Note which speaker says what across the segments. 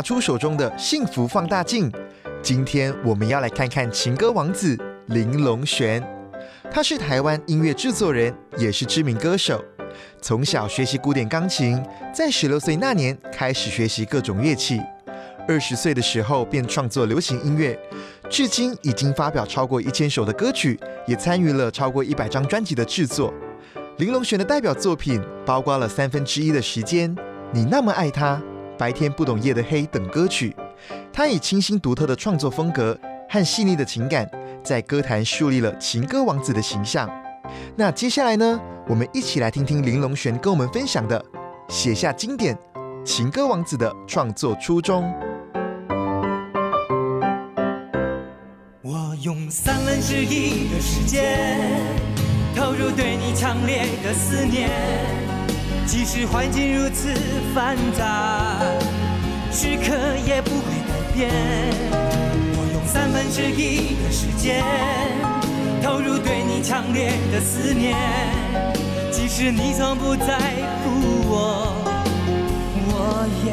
Speaker 1: 拿出手中的幸福放大镜。今天我们要来看看情歌王子林隆璇。他是台湾音乐制作人，也是知名歌手。从小学习古典钢琴，在十六岁那年开始学习各种乐器。二十岁的时候便创作流行音乐，至今已经发表超过一千首的歌曲，也参与了超过一百张专辑的制作。林隆璇的代表作品包括了三分之一的时间、你那么爱他、白天不懂夜的黑等歌曲。他以清新独特的创作风格和细腻的情感，在歌坛树立了情歌王子的形象。那接下来呢，我们一起来听听林隆璇跟我们分享的写下经典情歌王子的创作初衷。
Speaker 2: 我用三分之一的时间投入对你强烈的思念，即使环境如此繁杂，时刻也不会改变。我用三分之一的时间投入对你强烈的思念，即使你从不在乎我，我也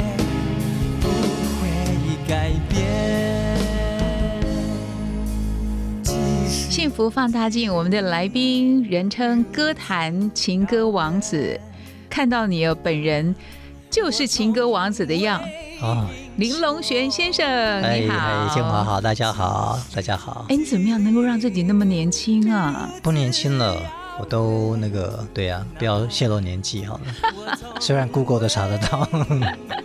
Speaker 2: 不会改变。
Speaker 3: 幸福放大镜，我们的来宾人称歌坛情歌王子，看到你哦，本人就是情歌王子的样。
Speaker 4: 啊，
Speaker 3: 林隆璇先生，
Speaker 4: 哎
Speaker 3: 你好，
Speaker 4: 哎，建华好，大家好，大家好。
Speaker 3: 哎，你怎么样能够让自己那么年轻啊？
Speaker 4: 不年轻了，我都那个，对呀、不要泄露年纪好了。虽然 Google 都查得到，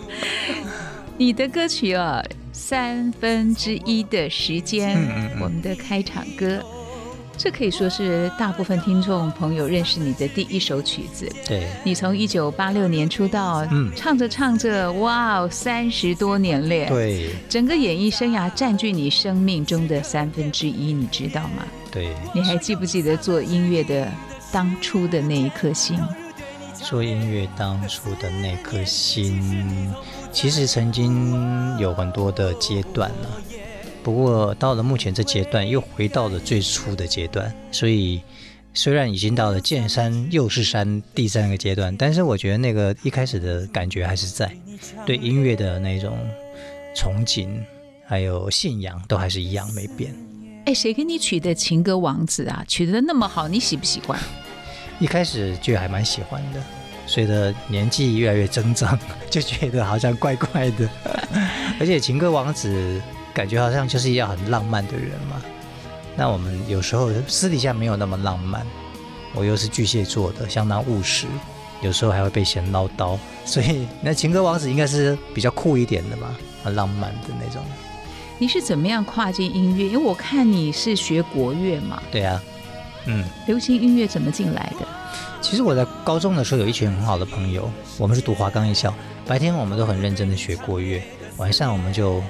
Speaker 3: 你的歌曲哦，三分之一的时间，
Speaker 4: 嗯嗯嗯
Speaker 3: 我们的开场歌，这可以说是大部分听众朋友认识你的第一首曲子。
Speaker 4: 对，
Speaker 3: 你从一九八六年出道，
Speaker 4: 嗯
Speaker 3: 唱着唱着，哇哦，三十多年了！，
Speaker 4: 对，
Speaker 3: 整个演艺生涯占据你生命中的三分之一，你知道吗？
Speaker 4: 对，
Speaker 3: 你还记不记得做音乐的当初的那一颗心？
Speaker 4: 做音乐当初的那颗心，其实曾经有很多的阶段了。不过到了目前这阶段，又回到了最初的阶段。所以虽然已经到了见山又是山第三个阶段，但是我觉得那个一开始的感觉还是在，对音乐的那种憧憬还有信仰都还是一样没变。
Speaker 3: 哎，谁给你取的情歌王子啊？取的那么好，你喜不喜欢？
Speaker 4: 一开始就还蛮喜欢的，随着年纪越来越增长，就觉得好像怪怪的。而且情歌王子感觉好像就是要很浪漫的人嘛。那我们有时候私底下没有那么浪漫，我又是巨蟹座的，相当务实，有时候还会被嫌唠叨，所以那情歌王子应该是比较酷一点的嘛，很浪漫的那种。
Speaker 3: 你是怎么样跨进音乐？因为我看你是学国乐嘛，
Speaker 4: 对啊，嗯。
Speaker 3: 流行音乐怎么进来的？
Speaker 4: 其实我在高中的时候有一群很好的朋友，我们是读华冈艺校，白天我们都很认真的学国乐，晚上我们就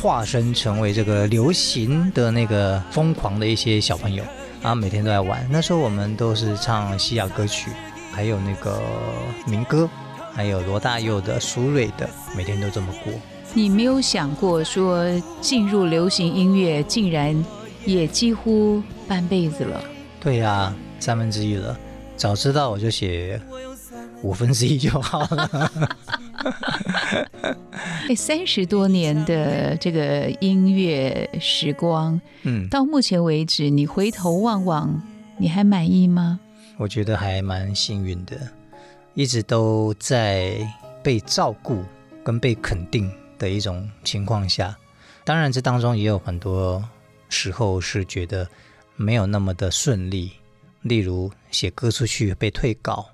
Speaker 4: 化身成为这个流行的那个疯狂的一些小朋友，然后每天都在玩。那时候我们都是唱西洋歌曲，还有那个民歌，还有罗大佑的、苏芮的，每天都这么过。
Speaker 3: 你没有想过说进入流行音乐，竟然也几乎半辈子了。
Speaker 4: 对呀、三分之一了，早知道我就写五分之一就好了。
Speaker 3: 哎，三十多年的这个音乐时光，
Speaker 4: 嗯，
Speaker 3: 到目前为止，你回头望望，你还满意吗？
Speaker 4: 我觉得还蛮幸运的，一直都在被照顾跟被肯定的一种情况下。当然，这当中也有很多时候是觉得没有那么的顺利，例如写歌出去被退稿，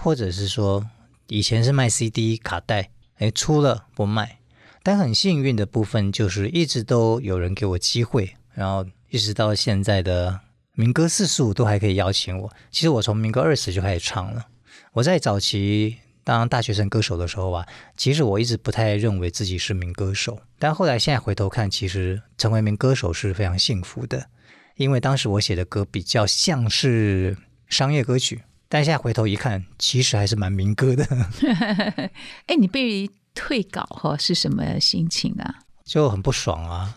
Speaker 4: 或者是说以前是卖 CD 卡带，哎，出了不卖。但很幸运的部分就是一直都有人给我机会，然后一直到现在的民歌四十五都还可以邀请我。其实我从民歌二十就开始唱了。我在早期当大学生歌手的时候啊，其实我一直不太认为自己是名歌手，但后来现在回头看，其实成为一名歌手是非常幸福的，因为当时我写的歌比较像是商业歌曲，但现在回头一看，其实还是蛮民歌的，
Speaker 3: 哎，你被退稿哈是什么心情啊？
Speaker 4: 就很不爽啊。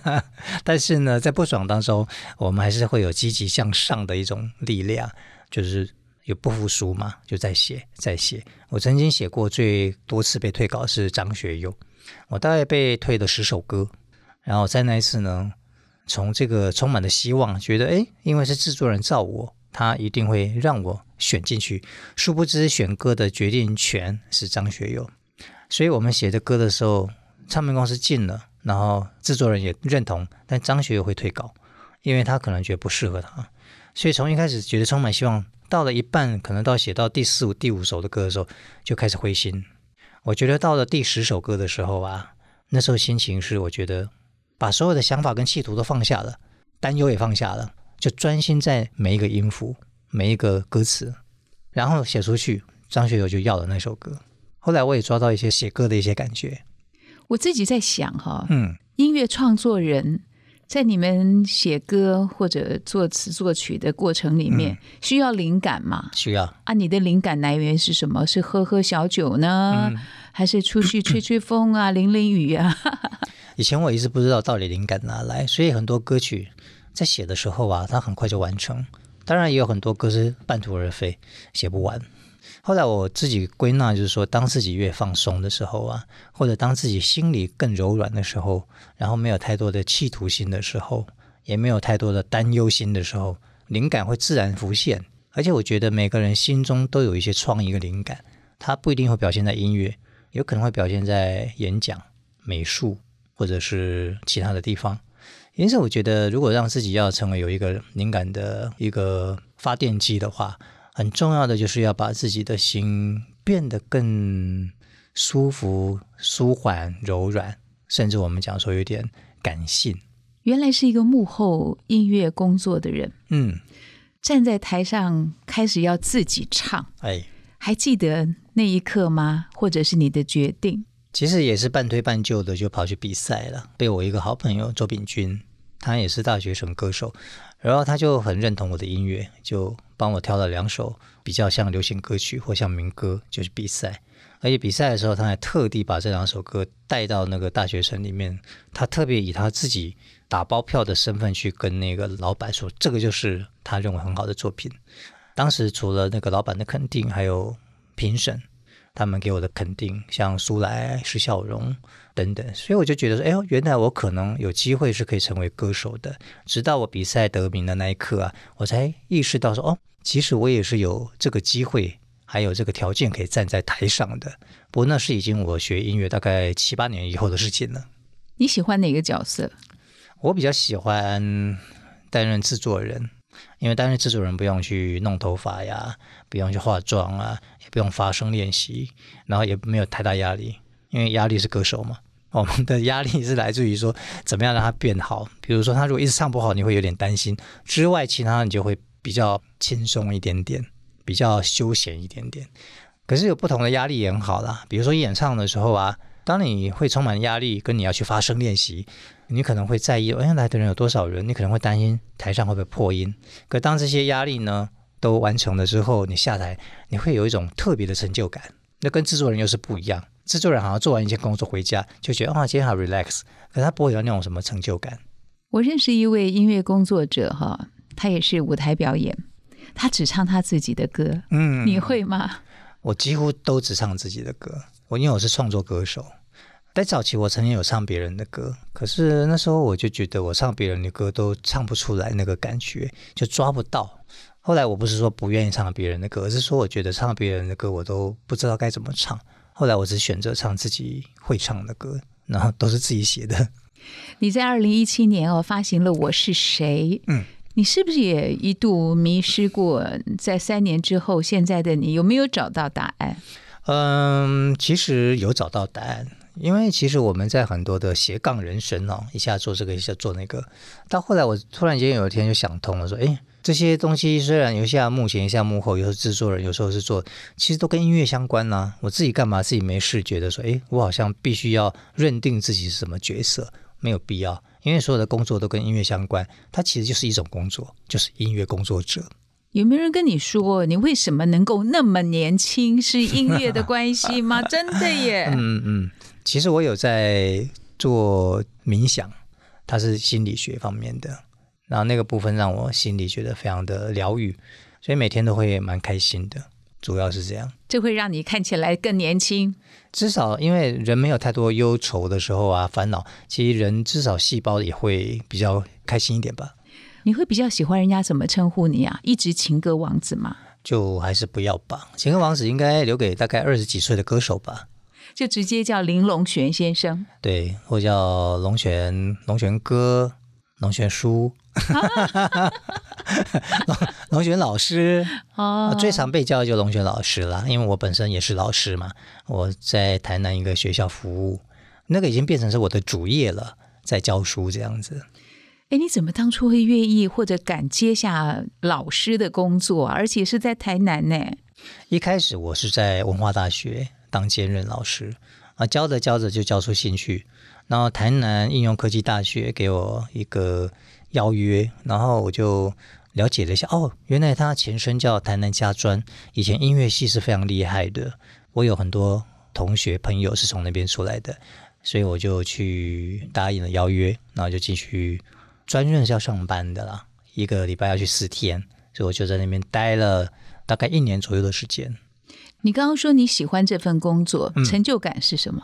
Speaker 4: 但是呢，在不爽当中，我们还是会有积极向上的一种力量，就是有不服输嘛，就在写，在写。我曾经写过最多次被退稿是张学友，我大概被退了十首歌。然后在那一次呢，从这个充满了希望，觉得诶，因为是制作人造我，他一定会让我选进去。殊不知选歌的决定权是张学友，所以我们写的歌的时候，唱片公司进了，然后制作人也认同，但张学友会退稿，因为他可能觉得不适合他。所以从一开始觉得充满希望，到了一半，可能到写到第四五、第五首的歌的时候，就开始灰心。我觉得到了第十首歌的时候啊，那时候心情是我觉得把所有的想法跟企图都放下了，担忧也放下了，就专心在每一个音符、每一个歌词，然后写出去。张学友就要了那首歌。后来我也抓到一些写歌的一些感觉，
Speaker 3: 我自己在想哈，
Speaker 4: 嗯，
Speaker 3: 音乐创作人在你们写歌或者作词作曲的过程里面，需要灵感吗？
Speaker 4: 需要。
Speaker 3: 啊，你的灵感来源是什么？是喝喝小酒呢，
Speaker 4: 嗯
Speaker 3: 还是出去吹吹风啊、淋淋雨啊？
Speaker 4: 以前我一直不知道到底灵感哪来，所以很多歌曲在写的时候啊，它很快就完成。当然也有很多歌是半途而废，写不完。后来我自己归纳，就是说，当自己越放松的时候啊，或者当自己心里更柔软的时候，然后没有太多的企图心的时候，也没有太多的担忧心的时候，灵感会自然浮现。而且我觉得每个人心中都有一些创意跟灵感，它不一定会表现在音乐，有可能会表现在演讲、美术或者是其他的地方。因此，我觉得如果让自己要成为有一个灵感的一个发电机的话，很重要的就是要把自己的心变得更舒服、舒缓、柔软，甚至我们讲说有点感性。
Speaker 3: 原来是一个幕后音乐工作的人，
Speaker 4: 嗯，
Speaker 3: 站在台上开始要自己唱，
Speaker 4: 哎，
Speaker 3: 还记得那一刻吗？或者是你的决定？
Speaker 4: 其实也是半推半就的，就跑去比赛了。被我一个好朋友周秉军，他也是大学生歌手，然后他就很认同我的音乐，就帮我挑了两首比较像流行歌曲或像民歌，就是比赛。而且比赛的时候，他还特地把这两首歌带到那个大学生里面，他特别以他自己打包票的身份去跟那个老板说，这个就是他认为很好的作品。当时除了那个老板的肯定，还有评审他们给我的肯定，像苏来、施小荣等等，所以我就觉得说，哎呦，原来我可能有机会是可以成为歌手的。直到我比赛得名的那一刻啊，我才意识到说，哦，其实我也是有这个机会，还有这个条件可以站在台上的。不过那是已经我学音乐大概七八年以后的事情了。
Speaker 3: 你喜欢哪个角色？
Speaker 4: 我比较喜欢担任制作人，因为担任制作人不用去弄头发呀，不用去化妆啊，也不用发声练习，然后也没有太大压力，因为压力是歌手嘛。我们的压力是来自于说怎么样让它变好，比如说他如果一直唱不好，你会有点担心。之外，其他你就会比较轻松一点点，比较休闲一点点。可是有不同的压力也很好啦，比如说演唱的时候啊，当你会充满压力，跟你要去发声练习，你可能会在意，哎，来的人有多少人？你可能会担心台上会不会破音。可当这些压力呢都完成了之后，你下台，你会有一种特别的成就感。那跟制作人又是不一样，制作人好像做完一件工作回家就觉得啊，今天好 relax，可他不会有那种什么成就感。
Speaker 3: 我认识一位音乐工作者哈，他也是舞台表演，他只唱他自己的歌。
Speaker 4: 嗯
Speaker 3: 你会吗？
Speaker 4: 我几乎都只唱自己的歌，我因为我是创作歌手。在早期，我曾经有唱别人的歌，可是那时候我就觉得我唱别人的歌都唱不出来那个感觉，就抓不到。后来我不是说不愿意唱别人的歌，而是说我觉得唱别人的歌我都不知道该怎么唱。后来我只选择唱自己会唱的歌，然后都是自己写的。
Speaker 3: 你在二零一七年哦发行了《我是谁》，
Speaker 4: 嗯，
Speaker 3: 你是不是也一度迷失过？在三年之后，现在的你有没有找到答案？
Speaker 4: 嗯，其实有找到答案，因为其实我们在很多的斜杠人生哦，一下做这个，一下做那个，到后来我突然间有一天就想通了，说，哎，这些东西虽然有一下幕前，一下幕后，有时候制作人，有时候是做，其实都跟音乐相关呐、我自己干嘛自己没事觉得说，哎，我好像必须要认定自己是什么角色，没有必要，因为所有的工作都跟音乐相关，它其实就是一种工作，就是音乐工作者。
Speaker 3: 有没有人跟你说，你为什么能够那么年轻？是音乐的关系吗？真的耶！
Speaker 4: 嗯嗯，其实我有在做冥想，它是心理学方面的，然后那个部分让我心里觉得非常的疗愈，所以每天都会蛮开心的，主要是这样。
Speaker 3: 这会让你看起来更年轻。
Speaker 4: 至少因为人没有太多忧愁的时候啊，烦恼，其实人至少细胞也会比较开心一点吧。
Speaker 3: 你会比较喜欢人家怎么称呼你啊？一直情歌王子吗？
Speaker 4: 就还是不要吧，情歌王子应该留给大概二十几岁的歌手吧。
Speaker 3: 就直接叫林龙玄先生。
Speaker 4: 对，或叫龙泉龙泉哥、龙泉叔、龙龙卷老师。
Speaker 3: 哦
Speaker 4: 最常被叫的就龙卷老师啦，因为我本身也是老师嘛，我在台南一个学校服务，那个已经变成是我的主业了，在教书这样子。
Speaker 3: 哎，你怎么当初会愿意或者敢接下老师的工作啊，而且是在台南呢？
Speaker 4: 一开始我是在文化大学当兼任老师啊，教着教着就教出兴趣，然后台南应用科技大学给我一个邀约，然后我就了解了一下，哦，原来他前身叫台南家专，以前音乐系是非常厉害的，我有很多同学朋友是从那边出来的，所以我就去答应了邀约，然后就继续专任是要上班的啦，一个礼拜要去四天，所以我就在那边待了大概一年左右的时间。
Speaker 3: 你刚刚说你喜欢这份工作，
Speaker 4: 嗯
Speaker 3: 成就感是什么？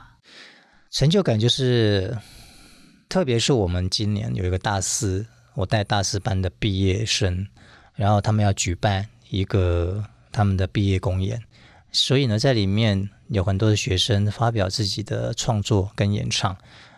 Speaker 4: 成就感就是，特别是我们今年有一个大四，我带大四班的毕业生，然后他们要举办一个他们的毕业公演，所以呢，在里面有很多的学生发表自己的创作跟演唱，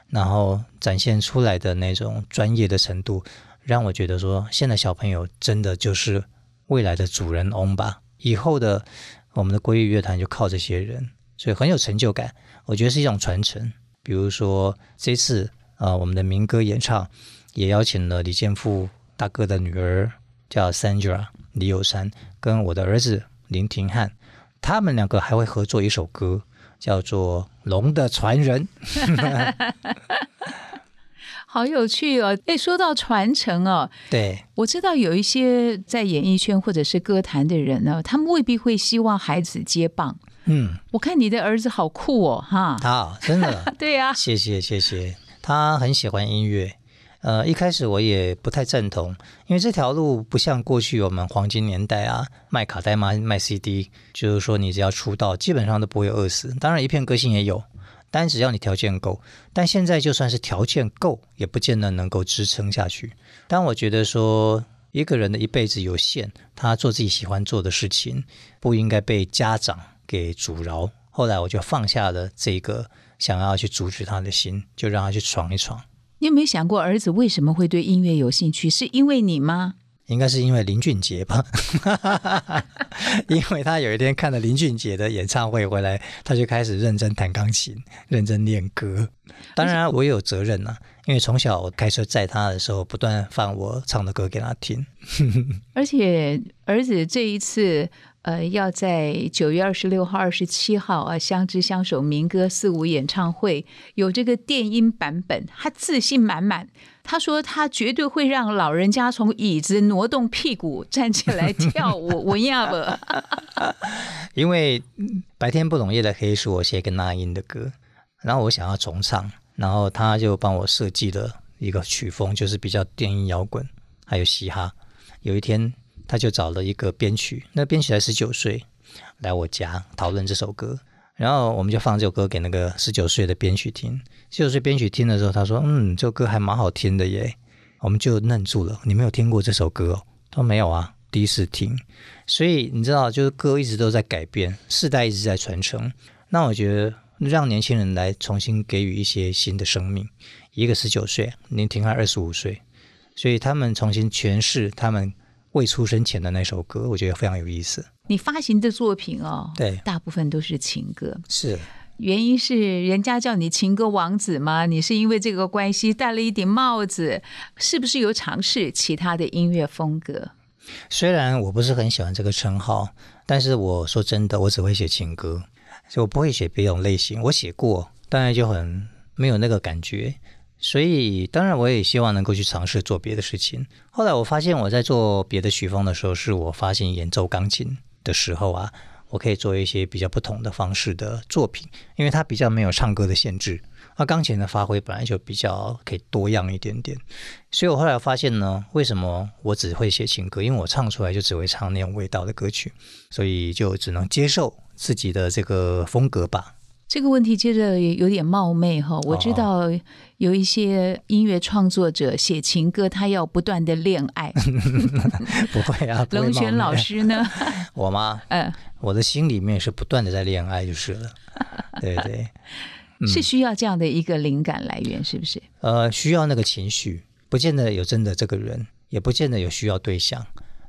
Speaker 4: 然后展现出来的那种专业的程度，让我觉得说，现在小朋友真的就是未来的主人翁吧，以后的我们的国语乐团就靠这些人，所以很有成就感。我觉得是一种传承。比如说这次呃，我们的民歌演唱也邀请了李健富大哥的女儿叫 Sandra 李友山，跟我的儿子林廷汉，他们两个还会合作一首歌，叫做《龙的传人》。
Speaker 3: 好有趣哦！哎，说到传承哦，
Speaker 4: 对，
Speaker 3: 我知道有一些在演艺圈或者是歌坛的人呢，他们未必会希望孩子接棒。
Speaker 4: 嗯，
Speaker 3: 我看你的儿子好酷哦，哈！
Speaker 4: 他啊真的
Speaker 3: 对呀、
Speaker 4: 谢谢谢谢，他很喜欢音乐。呃，一开始我也不太赞同，因为这条路不像过去我们黄金年代啊，卖卡带卖卖 CD，就是说你只要出道，基本上都不会饿死。当然，一片歌星也有，但只要你条件够。但现在就算是条件够，也不见得能够支撑下去。但我觉得说，一个人的一辈子有限，他做自己喜欢做的事情，不应该被家长给阻挠。后来我就放下了这个想要去阻止他的心，就让他去闯一闯。
Speaker 3: 你有没有想过儿子为什么会对音乐有兴趣？是因为你吗？
Speaker 4: 应该是因为林俊杰吧，因为他有一天看了林俊杰的演唱会回来，他就开始认真弹钢琴，认真练歌。当然，我也有责任呐、因为从小我开车载他的时候，不断放我唱的歌给他听。
Speaker 3: 而且儿子这一次，呃，要在九月二十六号、二十七号啊，相知相守民歌四五演唱会有这个电音版本，他自信满满。他说他绝对会让老人家从椅子挪动屁股站起来跳舞，文亚不？
Speaker 4: 因为嗯白天不懂夜的黑是我写给那英的歌，然后我想要重唱，然后他就帮我设计了一个曲风，就是比较电音摇滚，还有嘻哈。有一天，他就找了一个编曲，那编曲才十九岁，来我家讨论这首歌，然后我们就放这首歌给那个十九岁的编曲听。十九岁编曲听的时候，他说：“嗯，这首歌还蛮好听的耶。”我们就愣住了，你没有听过这首歌哦？他说没有啊，第一次听。所以你知道，就是歌一直都在改变，世代一直在传承。那我觉得让年轻人来重新给予一些新的生命。一个十九岁，林廷汉二十五岁，所以他们重新诠释他们未出生前的那首歌，我觉得非常有意思。
Speaker 3: 你发行的作品哦，
Speaker 4: 对
Speaker 3: 大部分都是情歌。
Speaker 4: 是，
Speaker 3: 原因是人家叫你情歌王子吗？你是因为这个关系戴了一顶帽子，是不是有尝试其他的音乐风格？
Speaker 4: 虽然我不是很喜欢这个称号，但是我说真的，我只会写情歌，所以我不会写别种类型。我写过，当然就很没有那个感觉。所以，当然我也希望能够去尝试做别的事情。后来我发现我在做别的曲风的时候，是我发现演奏钢琴的时候啊，我可以做一些比较不同的方式的作品，因为它比较没有唱歌的限制。那钢琴的发挥本来就比较可以多样一点点，所以我后来发现呢，为什么我只会写情歌？因为我唱出来就只会唱那种味道的歌曲，所以就只能接受自己的这个风格吧。
Speaker 3: 这个问题接着有点冒昧哈，我知道有一些音乐创作者写情歌，他要不断的恋爱。
Speaker 4: 不会啊，
Speaker 3: 龙泉老师呢？
Speaker 4: 我吗？嗯，我的心里面是不断的在恋爱就是了。对对。
Speaker 3: 是需要这样的一个灵感来源，是不是？
Speaker 4: 呃，需要那个情绪，不见得有真的这个人，也不见得有需要对象，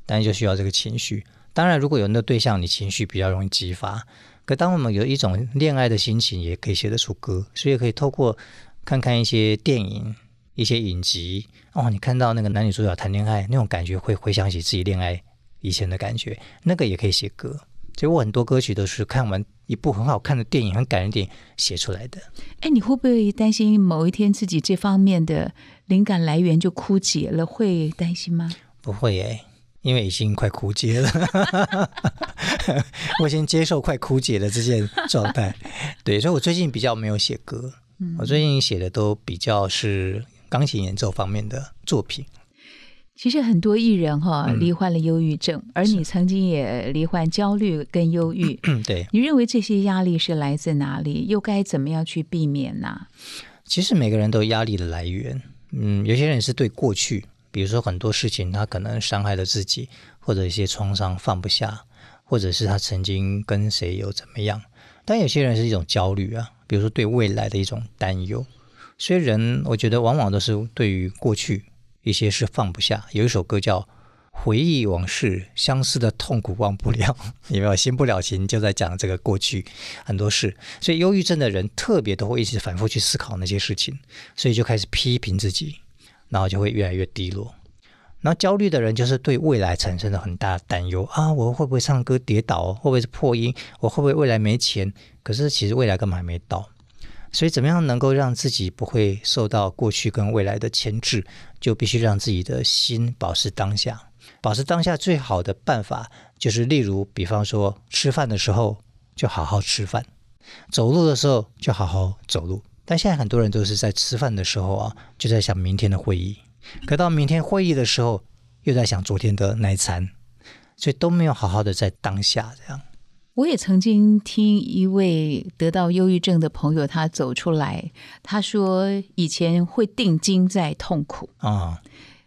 Speaker 4: 但是就需要这个情绪。当然，如果有那个对象，你情绪比较容易激发。可当我们有一种恋爱的心情，也可以写得出歌，所以可以透过看看一些电影、一些影集，哦，你看到那个男女主角谈恋爱那种感觉，会回想起自己恋爱以前的感觉，那个也可以写歌。所以我很多歌曲都是看完。一部很好看的电影，很感人电影写出来的。
Speaker 3: 哎，你会不会担心某一天自己这方面的灵感来源就枯竭了？会担心吗？
Speaker 4: 不会哎，因为已经快枯竭了。我先接受快枯竭的这件状态。对，所以我最近比较没有写歌。我最近写的都比较是钢琴演奏方面的作品。
Speaker 3: 其实很多艺人哈罹患了忧郁症，而你曾经也罹患焦虑跟忧郁。
Speaker 4: 对，
Speaker 3: 你认为这些压力是来自哪里？又该怎么样去避免呢？
Speaker 4: 其实每个人都有压力的来源。嗯，有些人是对过去，比如说很多事情他可能伤害了自己，或者一些创伤放不下，或者是他曾经跟谁有怎么样。但有些人是一种焦虑啊，比如说对未来的一种担忧。所以人，我觉得往往都是对于过去。一些是放不下，有一首歌叫《回忆往事》，相思的痛苦忘不了，有没有？新不了情就在讲这个过去很多事，所以忧郁症的人特别都会一直反复去思考那些事情，所以就开始批评自己，然后就会越来越低落。然后焦虑的人就是对未来产生了很大的担忧啊，我会不会唱歌跌倒？会不会是破音？我会不会未来没钱？可是其实未来根本还没到。所以，怎么样能够让自己不会受到过去跟未来的牵制，就必须让自己的心保持当下。保持当下最好的办法，就是例如，比方说，吃饭的时候就好好吃饭，走路的时候就好好走路。但现在很多人都是在吃饭的时候啊，就在想明天的会议；可到明天会议的时候，又在想昨天的那一餐，所以都没有好好的在当下这样。
Speaker 3: 我也曾经听一位得到忧郁症的朋友，他走出来，他说以前会定睛在痛苦。啊，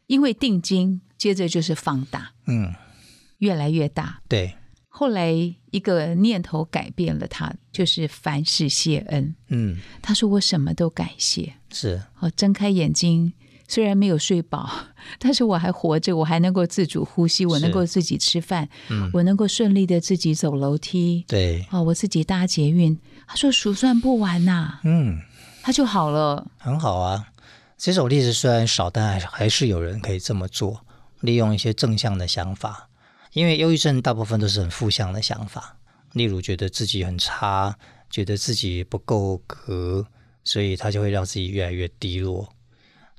Speaker 3: 因为定睛，接着就是放大，嗯，越来越大。
Speaker 4: 对，
Speaker 3: 后来一个念头改变了他，就是凡事谢恩。嗯，他说我什么都感谢，
Speaker 4: 是，
Speaker 3: 哦，睁开眼睛。虽然没有睡饱，但是我还活着，我还能够自主呼吸，我能够自己吃饭，我能够顺利的自己走楼梯，
Speaker 4: 对，
Speaker 3: 哦，我自己搭捷运。他说数算不完呐，嗯，他就好了，
Speaker 4: 很好啊。这种例子虽然少，但还是有人可以这么做，利用一些正向的想法。因为忧郁症大部分都是很负向的想法，例如觉得自己很差，觉得自己不够格，所以他就会让自己越来越低落。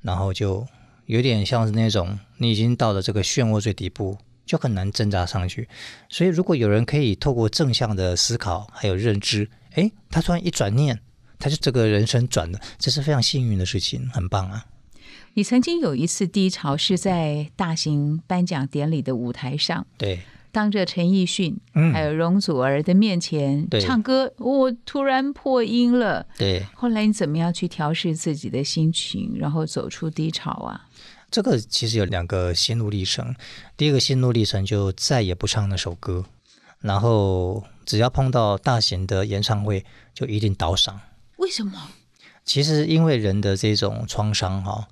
Speaker 4: 然后就有点像是那种你已经到了这个漩涡最底部，就很难挣扎上去。所以如果有人可以透过正向的思考还有认知，诶，他突然一转念，他就这个人生转了，这是非常幸运的事情，很棒啊！
Speaker 3: 你曾经有一次低潮是在大型颁奖典礼的舞台上，
Speaker 4: 对。
Speaker 3: 当着陈奕迅还有容祖儿的面前唱歌，我突然破音了。
Speaker 4: 对，
Speaker 3: 后来你怎么样去调试自己的心情，然后走出低潮啊？
Speaker 4: 这个其实有两个心路历程。第一个心路历程就再也不唱那首歌，然后只要碰到大型的演唱会就一定倒嗓。
Speaker 3: 为什么？
Speaker 4: 其实因为人的这种创伤哈，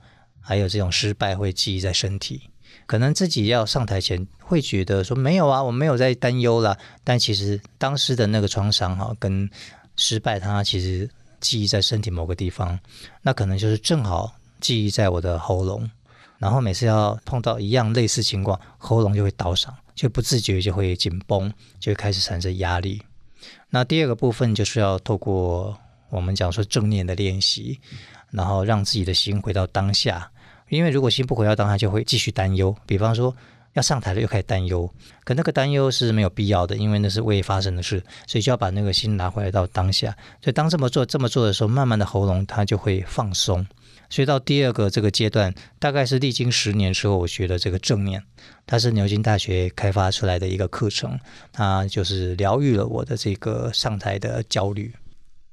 Speaker 4: 还有这种失败会记忆在身体。可能自己要上台前会觉得说没有啊，我没有在担忧了。但其实当时的那个创伤哈，跟失败，它其实记忆在身体某个地方，那可能就是正好记忆在我的喉咙，然后每次要碰到一样类似情况，喉咙就会倒伤，就不自觉就会紧绷，就会开始产生压力。那第二个部分就是要透过我们讲说正念的练习，然后让自己的心回到当下。因为如果心不回到当下，就会继续担忧。比方说要上台了，又开始担忧，可那个担忧是没有必要的，因为那是未发生的事，所以就要把那个心拿回来到当下。所以当这么做这么做的时候，慢慢的喉咙它就会放松。所以到第二个这个阶段，大概是历经十年之后，我学的这个正念，它是牛津大学开发出来的一个课程，它就是疗愈了我的这个上台的焦虑。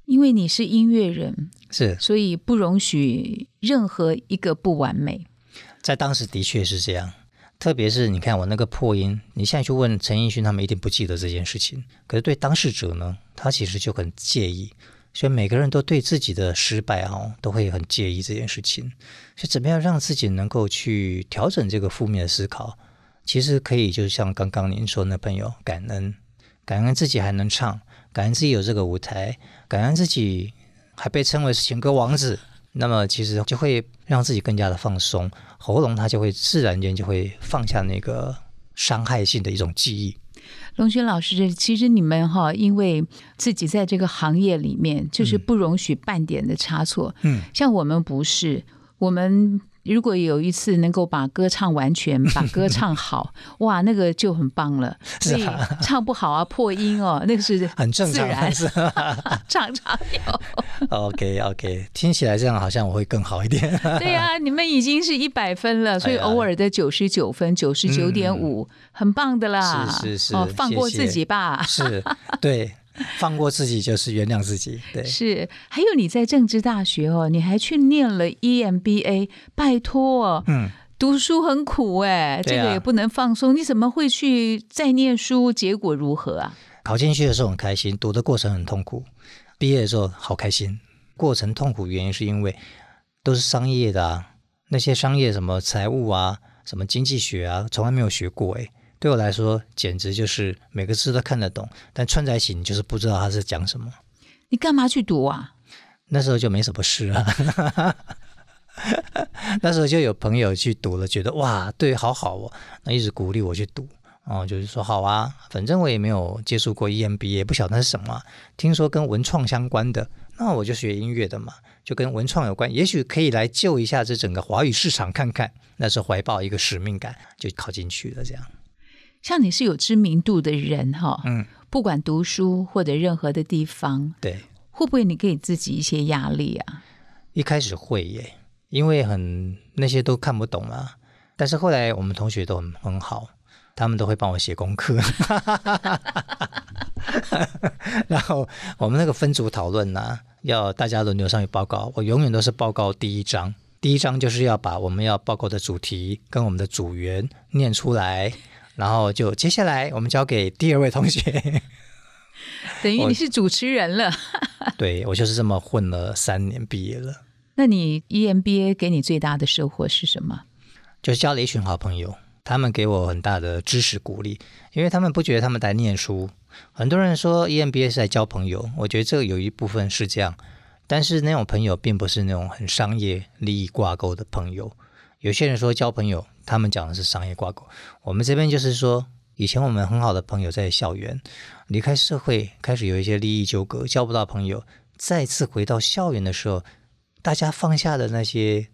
Speaker 3: 因为你是音乐人，
Speaker 4: 是
Speaker 3: 所以不容许任何一个不完美。
Speaker 4: 在当时的确是这样，特别是你看我那个破音，你现在去问陈奕迅，他们一定不记得这件事情。可是对当事者呢，他其实就很介意。所以每个人都对自己的失败哦，都会很介意这件事情。所以怎么样让自己能够去调整这个负面的思考？其实可以，就像刚刚您说那朋友，感恩，感恩自己还能唱，感恩自己有这个舞台，感恩自己还被称为情歌王子。那么其实就会让自己更加的放松，喉咙它就会自然间就会放下那个伤害性的一种记忆。
Speaker 3: 龙轩老师，其实你们哈，因为自己在这个行业里面，就是不容许半点的差错。
Speaker 4: 嗯，
Speaker 3: 像我们不是，我们如果有一次能够把歌唱完全，把歌唱好，哇，那个就很棒了。所以唱不好啊，破音哦，那个是
Speaker 4: 很正常，是
Speaker 3: 常常有。
Speaker 4: OK OK，听起来这样好像我会更好一点。
Speaker 3: 对呀，你们已经是一百分了，所以偶尔的九十九分、九十九点五，很棒的啦。
Speaker 4: 是是是，
Speaker 3: 哦，放过自己吧。
Speaker 4: 是，对，放过自己就是原谅自己。对，
Speaker 3: 是。还有你在政治大学哦，你还去念了 EMBA，拜托，
Speaker 4: 嗯，
Speaker 3: 读书很苦哎，这个也不能放松。你怎么会去再念书？结果如何啊？
Speaker 4: 考进去的时候很开心，读的过程很痛苦。毕业的时候好开心，过程痛苦原因是因为都是商业的啊，那些商业什么财务啊，什么经济学啊，从来没有学过诶。对我来说简直就是每个字都看得懂，但串在一起你就是不知道他是讲什么。
Speaker 3: 你干嘛去读啊？
Speaker 4: 那时候就没什么事啊，那时候就有朋友去读了，觉得哇，对，好好哦，那一直鼓励我去读。哦，就是说好啊，反正我也没有接触过 EMBA，也不晓得是什么。听说跟文创相关的，那我就学音乐的嘛，就跟文创有关，也许可以来救一下这整个华语市场看看。那时候怀抱一个使命感，就考进去了。这样，
Speaker 3: 像你是有知名度的人哈，
Speaker 4: 嗯，
Speaker 3: 不管读书或者任何的地方，
Speaker 4: 对，
Speaker 3: 会不会你给自己一些压力啊？
Speaker 4: 一开始会耶，因为很那些都看不懂嘛。但是后来我们同学都很很好。他们都会帮我写功课，然后我们那个分组讨论呢，要大家轮流上去报告。我永远都是报告第一章，第一章就是要把我们要报告的主题跟我们的组员念出来，然后就接下来我们交给第二位同学。
Speaker 3: 等于你是主持人了。
Speaker 4: 对，我就是这么混了三年，毕业了。
Speaker 3: 那你 EMBA 给你最大的收获是什么？
Speaker 4: 就是交了一群好朋友。他们给我很大的支持鼓励，因为他们不觉得他们在念书。很多人说 EMBA 是在交朋友，我觉得这个有一部分是这样，但是那种朋友并不是那种很商业利益挂钩的朋友。有些人说交朋友，他们讲的是商业挂钩。我们这边就是说，以前我们很好的朋友在校园，离开社会开始有一些利益纠葛，交不到朋友，再次回到校园的时候，大家放下的那些。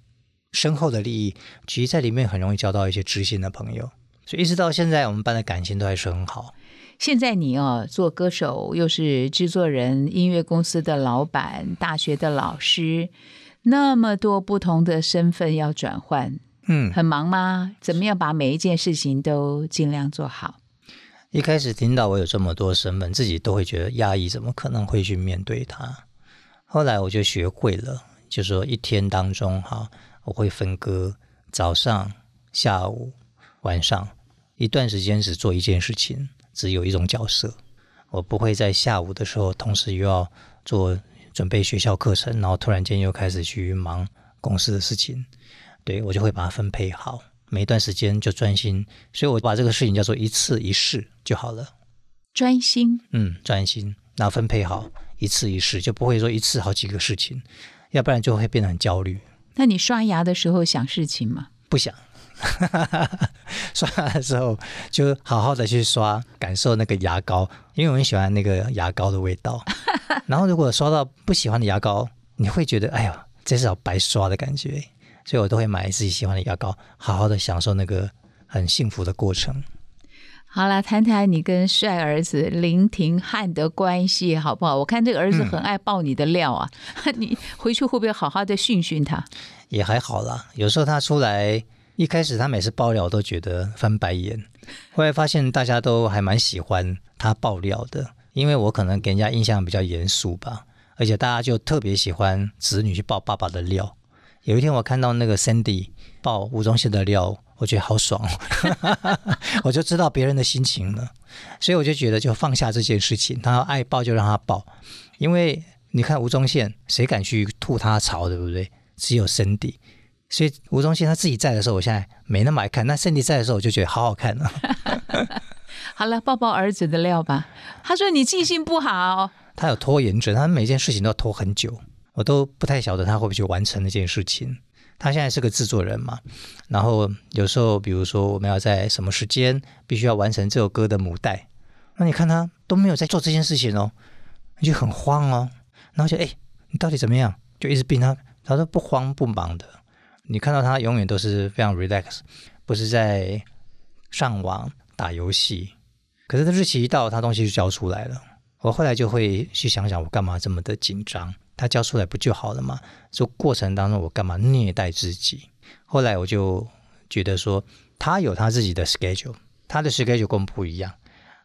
Speaker 4: 深厚的利益，其实在里面很容易交到一些知心的朋友，所以一直到现在，我们班的感情都还是很好。
Speaker 3: 现在你哦，做歌手又是制作人、音乐公司的老板、大学的老师，那么多不同的身份要转换，
Speaker 4: 嗯，
Speaker 3: 很忙吗？怎么样把每一件事情都尽量做好？
Speaker 4: 一开始听到我有这么多身份，自己都会觉得压抑，怎么可能会去面对它？后来我就学会了，就说一天当中哈。我会分割早上、下午、晚上一段时间只做一件事情，只有一种角色。我不会在下午的时候同时又要做准备学校课程，然后突然间又开始去忙公司的事情。对我就会把它分配好，每一段时间就专心。所以我把这个事情叫做一次一试就好了。
Speaker 3: 专心，
Speaker 4: 嗯，专心，然后分配好一次一试，就不会说一次好几个事情，要不然就会变得很焦虑。
Speaker 3: 那你刷牙的时候想事情吗？
Speaker 4: 不想。刷牙的时候就好好的去刷，感受那个牙膏，因为我很喜欢那个牙膏的味道。然后如果刷到不喜欢的牙膏，你会觉得哎呀，这是好白刷的感觉，所以我都会买自己喜欢的牙膏，好好的享受那个很幸福的过程。
Speaker 3: 好了，谈谈你跟帅儿子林廷汉的关系好不好？我看这个儿子很爱爆你的料啊，你回去会不会好好的训训他？
Speaker 4: 也还好啦，有时候他出来。一开始他每次爆料我都觉得翻白眼，后来发现大家都还蛮喜欢他爆料的，因为我可能给人家印象比较严肃吧，而且大家就特别喜欢子女去爆爸爸的料。有一天我看到那个 Cindy 爆吴宗宪的料，我觉得好爽，我就知道别人的心情了，所以我就觉得就放下这件事情，他爱爆就让他爆，因为你看吴宗宪谁敢去吐他槽，对不对？只有 Cindy。所以吴宗宪他自己在的时候，我现在没那么爱看。那圣迪在的时候，我就觉得好好看了。
Speaker 3: 好了，抱抱儿子的料吧。他说你记性不好，
Speaker 4: 他有拖延症，他每件事情都要拖很久，我都不太晓得他会不会去完成那件事情。他现在是个制作人嘛，然后有时候比如说我们要在什么时间必须要完成这首歌的母带，那你看他都没有在做这件事情哦，你就很慌哦。然后就哎，你到底怎么样？就一直逼他，他说不慌不忙的。你看到他永远都是非常 relax，不是在上网打游戏。可是他日期一到，他东西就交出来了。我后来就会去想想，我干嘛这么的紧张？他交出来不就好了吗？这过程当中，我干嘛虐待自己？后来我就觉得说，他有他自己的 schedule，他的 schedule 跟我们不一样。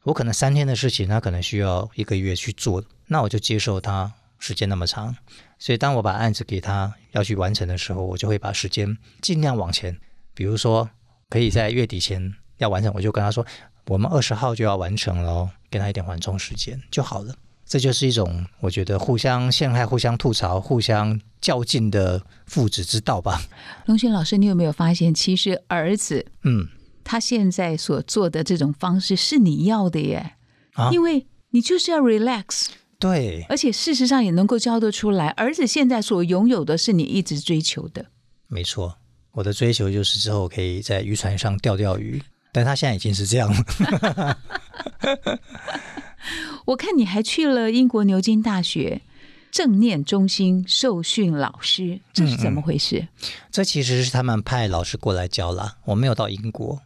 Speaker 4: 我可能三天的事情，他可能需要一个月去做，那我就接受他时间那么长。所以，当我把案子给他要去完成的时候，我就会把时间尽量往前。比如说，可以在月底前要完成，我就跟他说：“我们二十号就要完成了，给他一点缓冲时间就好了。”这就是一种我觉得互相陷害、互相吐槽、互相较劲的父子之道吧。
Speaker 3: 龙轩老师，你有没有发现，其实儿子，
Speaker 4: 嗯，
Speaker 3: 他现在所做的这种方式是你要的耶？
Speaker 4: 啊，
Speaker 3: 因为你就是要 relax。
Speaker 4: 对，
Speaker 3: 而且事实上也能够教得出来，儿子现在所拥有的是你一直追求的。
Speaker 4: 没错，我的追求就是之后可以在渔船上钓钓鱼，但他现在已经是这样了。
Speaker 3: 我看你还去了英国牛津大学正念中心受训老师，这是怎么回事？
Speaker 4: 这其实是他们派老师过来教啦，我没有到英国。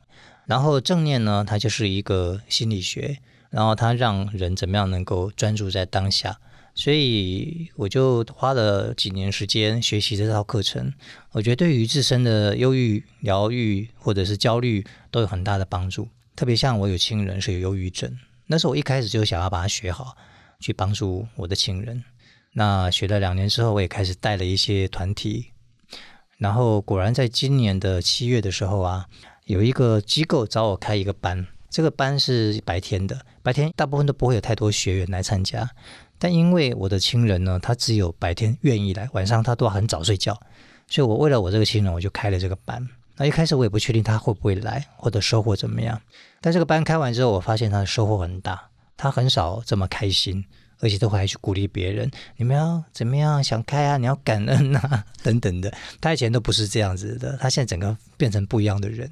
Speaker 4: 然后正念呢，它就是一个心理学。然后它让人怎么样能够专注在当下，所以我就花了几年时间学习这套课程。我觉得对于自身的忧郁疗愈或者是焦虑都有很大的帮助。特别像我有亲人是有忧郁症，那时候我一开始就想要把它学好，去帮助我的亲人。那学了两年之后，我也开始带了一些团体。然后果然在今年的七月的时候啊，有一个机构找我开一个班。这个班是白天的，白天大部分都不会有太多学员来参加。但因为我的亲人呢，他只有白天愿意来，晚上他都很早睡觉，所以我为了我这个亲人，我就开了这个班。那一开始我也不确定他会不会来，或者收获怎么样。但这个班开完之后，我发现他的收获很大，他很少这么开心，而且都会去鼓励别人：你们要怎么样？想开啊？你要感恩啊？等等的。他以前都不是这样子的，他现在整个变成不一样的人。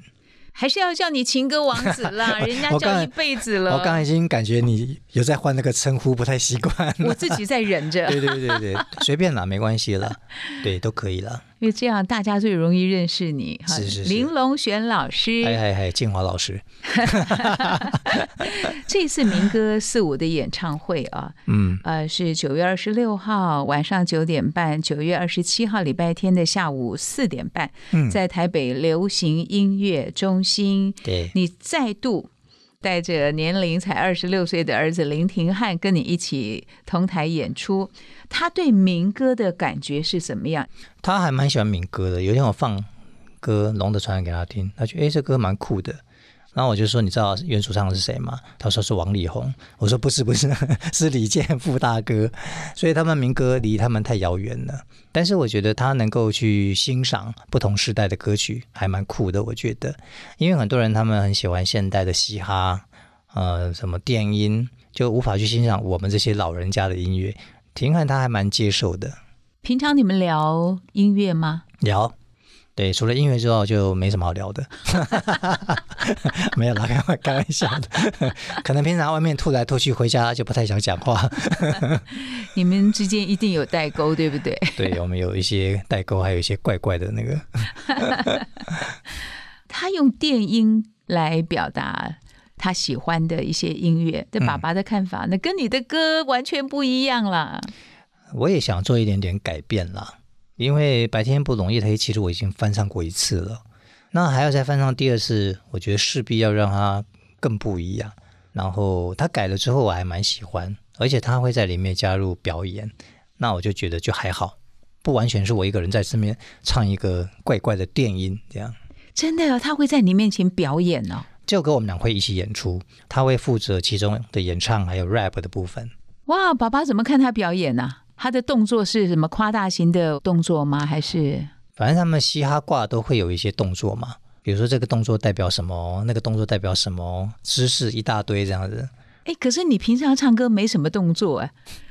Speaker 3: 还是要叫你情歌王子啦，人家叫一辈子了。
Speaker 4: 我刚刚已经感觉你有在换那个称呼，不太习惯。
Speaker 3: 我自己在忍着。
Speaker 4: 对对对对，随便啦，没关系了，对，都可以了。
Speaker 3: 因为这样大家最容易认识你。
Speaker 4: 是是是。
Speaker 3: 林龙璇老师，
Speaker 4: 嗨嗨嗨，建华老师。
Speaker 3: 这次民歌四五的演唱会啊，
Speaker 4: 嗯，
Speaker 3: 呃，是九月二十六号晚上九点半，九月二十七号礼拜天的下午四点半，在台北流行音乐中心。
Speaker 4: 对，
Speaker 3: 你再度带着年龄才二十六岁的儿子林廷汉跟你一起同台演出。他对民歌的感觉是怎么样？
Speaker 4: 他还蛮喜欢民歌的。有一天我放歌《龙的传人》给他听，他觉得哎，这歌蛮酷的。然后我就说：“你知道原主唱是谁吗？”他说：“是王力宏。”我说：“不是，不是，是李健富大哥。”所以他们民歌离他们太遥远了。但是我觉得他能够去欣赏不同时代的歌曲，还蛮酷的。我觉得，因为很多人他们很喜欢现代的嘻哈，呃，什么电音，就无法去欣赏我们这些老人家的音乐。廷汉他还蛮接受的。
Speaker 3: 平常你们聊音乐吗？
Speaker 4: 聊。对，除了音乐之后就没什么好聊的，没有啦，开玩开玩笑的，可能平常外面吐来吐去，回家就不太想讲话。
Speaker 3: 你们之间一定有代沟，对不对？
Speaker 4: 对我们有一些代沟，还有一些怪怪的那个。
Speaker 3: 他用电音来表达他喜欢的一些音乐，对爸爸的看法，那跟你的歌完全不一样啦。
Speaker 4: 我也想做一点点改变啦，因为白天不容易，黑其实我已经翻唱过一次了，那还要再翻唱第二次，我觉得势必要让它更不一样。然后他改了之后，我还蛮喜欢，而且他会在里面加入表演，那我就觉得就还好，不完全是我一个人在身边唱一个怪怪的电音这样。
Speaker 3: 真的，他会在你面前表演哦。
Speaker 4: 就跟我们俩会一起演出，他会负责其中的演唱还有 rap 的部分。
Speaker 3: 哇，爸爸怎么看他表演呢？他的动作是什么夸大型的动作吗？还是
Speaker 4: 反正他们嘻哈挂都会有一些动作嘛，比如说这个动作代表什么，那个动作代表什么，姿势一大堆这样子。
Speaker 3: 哎，可是你平常唱歌没什么动作哎，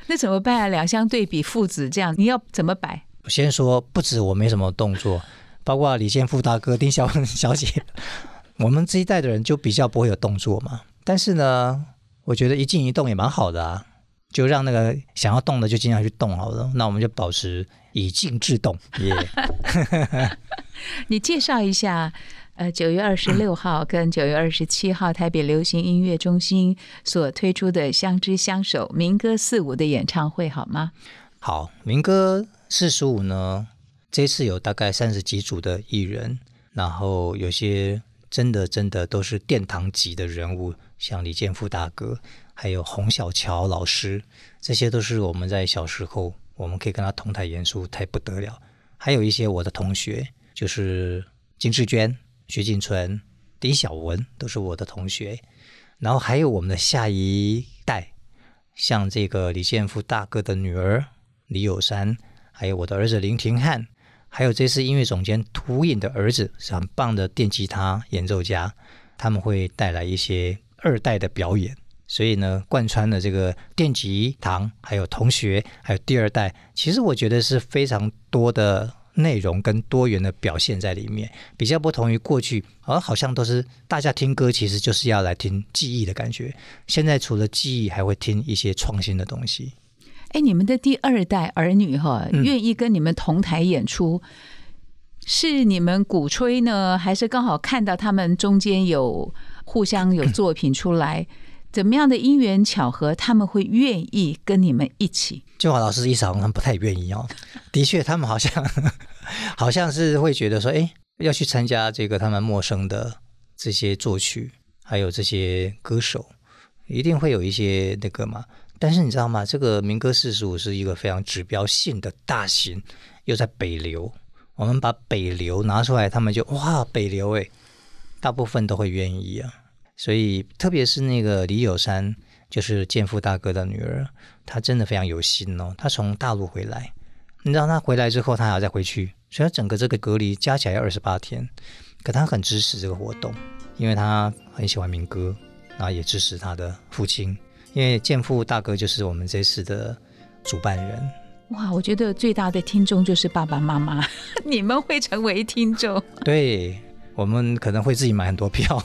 Speaker 3: 那怎么办啊？两相对比，父子这样，你要怎么摆？
Speaker 4: 我先说，不止我没什么动作，包括李健富大哥、丁小文小姐，我们这一代的人就比较不会有动作嘛。但是呢，我觉得一静一动也蛮好的啊。就让那个想要动的就尽量去动好了，那我们就保持以静制动。耶，
Speaker 3: 你介绍一下，呃，九月二十六号跟九月二十七号台北流行音乐中心所推出的《相知相守》民歌四五的演唱会好吗？
Speaker 4: 好，民歌四十五呢，这次有大概三十几组的艺人，然后有些真的真的都是殿堂级的人物，像李健富大哥。还有洪小乔老师，这些都是我们在小时候，我们可以跟他同台演出，太不得了。还有一些我的同学，就是金志娟、徐锦纯、丁小文，都是我的同学。然后还有我们的下一代，像这个李建福大哥的女儿李友山，还有我的儿子林廷汉，还有这次音乐总监涂颖的儿子，是很棒的电吉他演奏家，他们会带来一些二代的表演。所以呢，贯穿了这个电吉堂，还有同学，还有第二代，其实我觉得是非常多的内容跟多元的表现在里面，比较不同于过去，而好像都是大家听歌，其实就是要来听记忆的感觉。现在除了记忆，还会听一些创新的东西。
Speaker 3: 哎，你们的第二代儿女哈，愿意跟你们同台演出，是你们鼓吹呢，还是刚好看到他们中间有互相有作品出来？怎么样的因缘巧合，他们会愿意跟你们一起？
Speaker 4: 就华老师一场，他们不太愿意哦。的确，他们好像 好像是会觉得说，哎，要去参加这个他们陌生的这些作曲，还有这些歌手，一定会有一些那个嘛。但是你知道吗？这个民歌四十五是一个非常指标性的大型，又在北流。我们把北流拿出来，他们就哇，北流哎，大部分都会愿意啊。所以，特别是那个李友山，就是建富大哥的女儿，她真的非常有心哦。她从大陆回来，你知道，她回来之后，她还要再回去，所以整个这个隔离加起来要二十八天。可她很支持这个活动，因为她很喜欢民歌，然后也支持她的父亲，因为建富大哥就是我们这次的主办人。
Speaker 3: 哇，我觉得最大的听众就是爸爸妈妈，你们会成为听众。
Speaker 4: 对。我们可能会自己买很多票，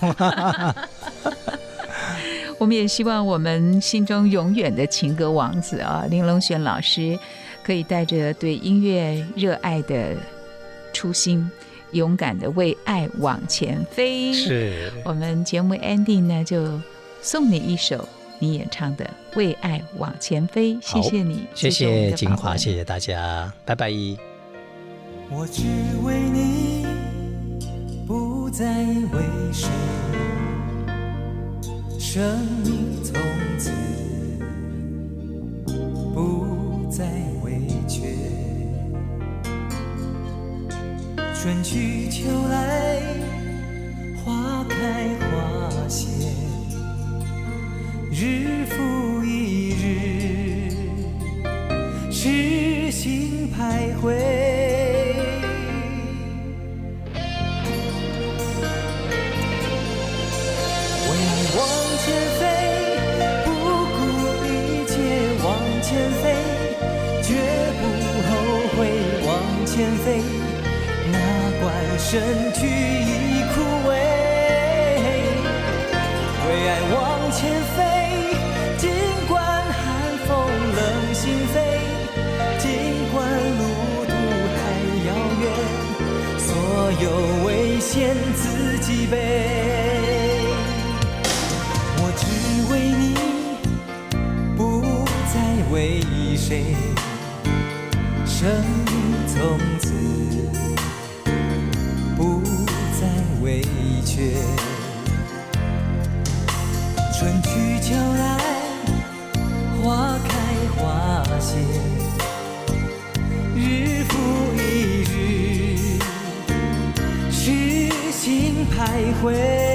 Speaker 3: 我们也希望我们心中永远的情歌王子啊，林隆璇老师，可以带着对音乐热爱的初心，勇敢的为爱往前飞。
Speaker 4: 是
Speaker 3: 我们节目 ending 呢，就送你一首你演唱的《为爱往前飞》，谢谢你，
Speaker 4: 谢谢金华，谢谢大家，拜拜。
Speaker 2: 我只为你。再为谁，生命从此不再委屈。春去秋来，花开花谢，日复一日，痴心徘徊。飞，哪管身躯已枯萎。为爱往前飞，尽管寒风冷心扉，尽管路途还遥远，所有危险自己背。我只为你，不再为谁。生 quit.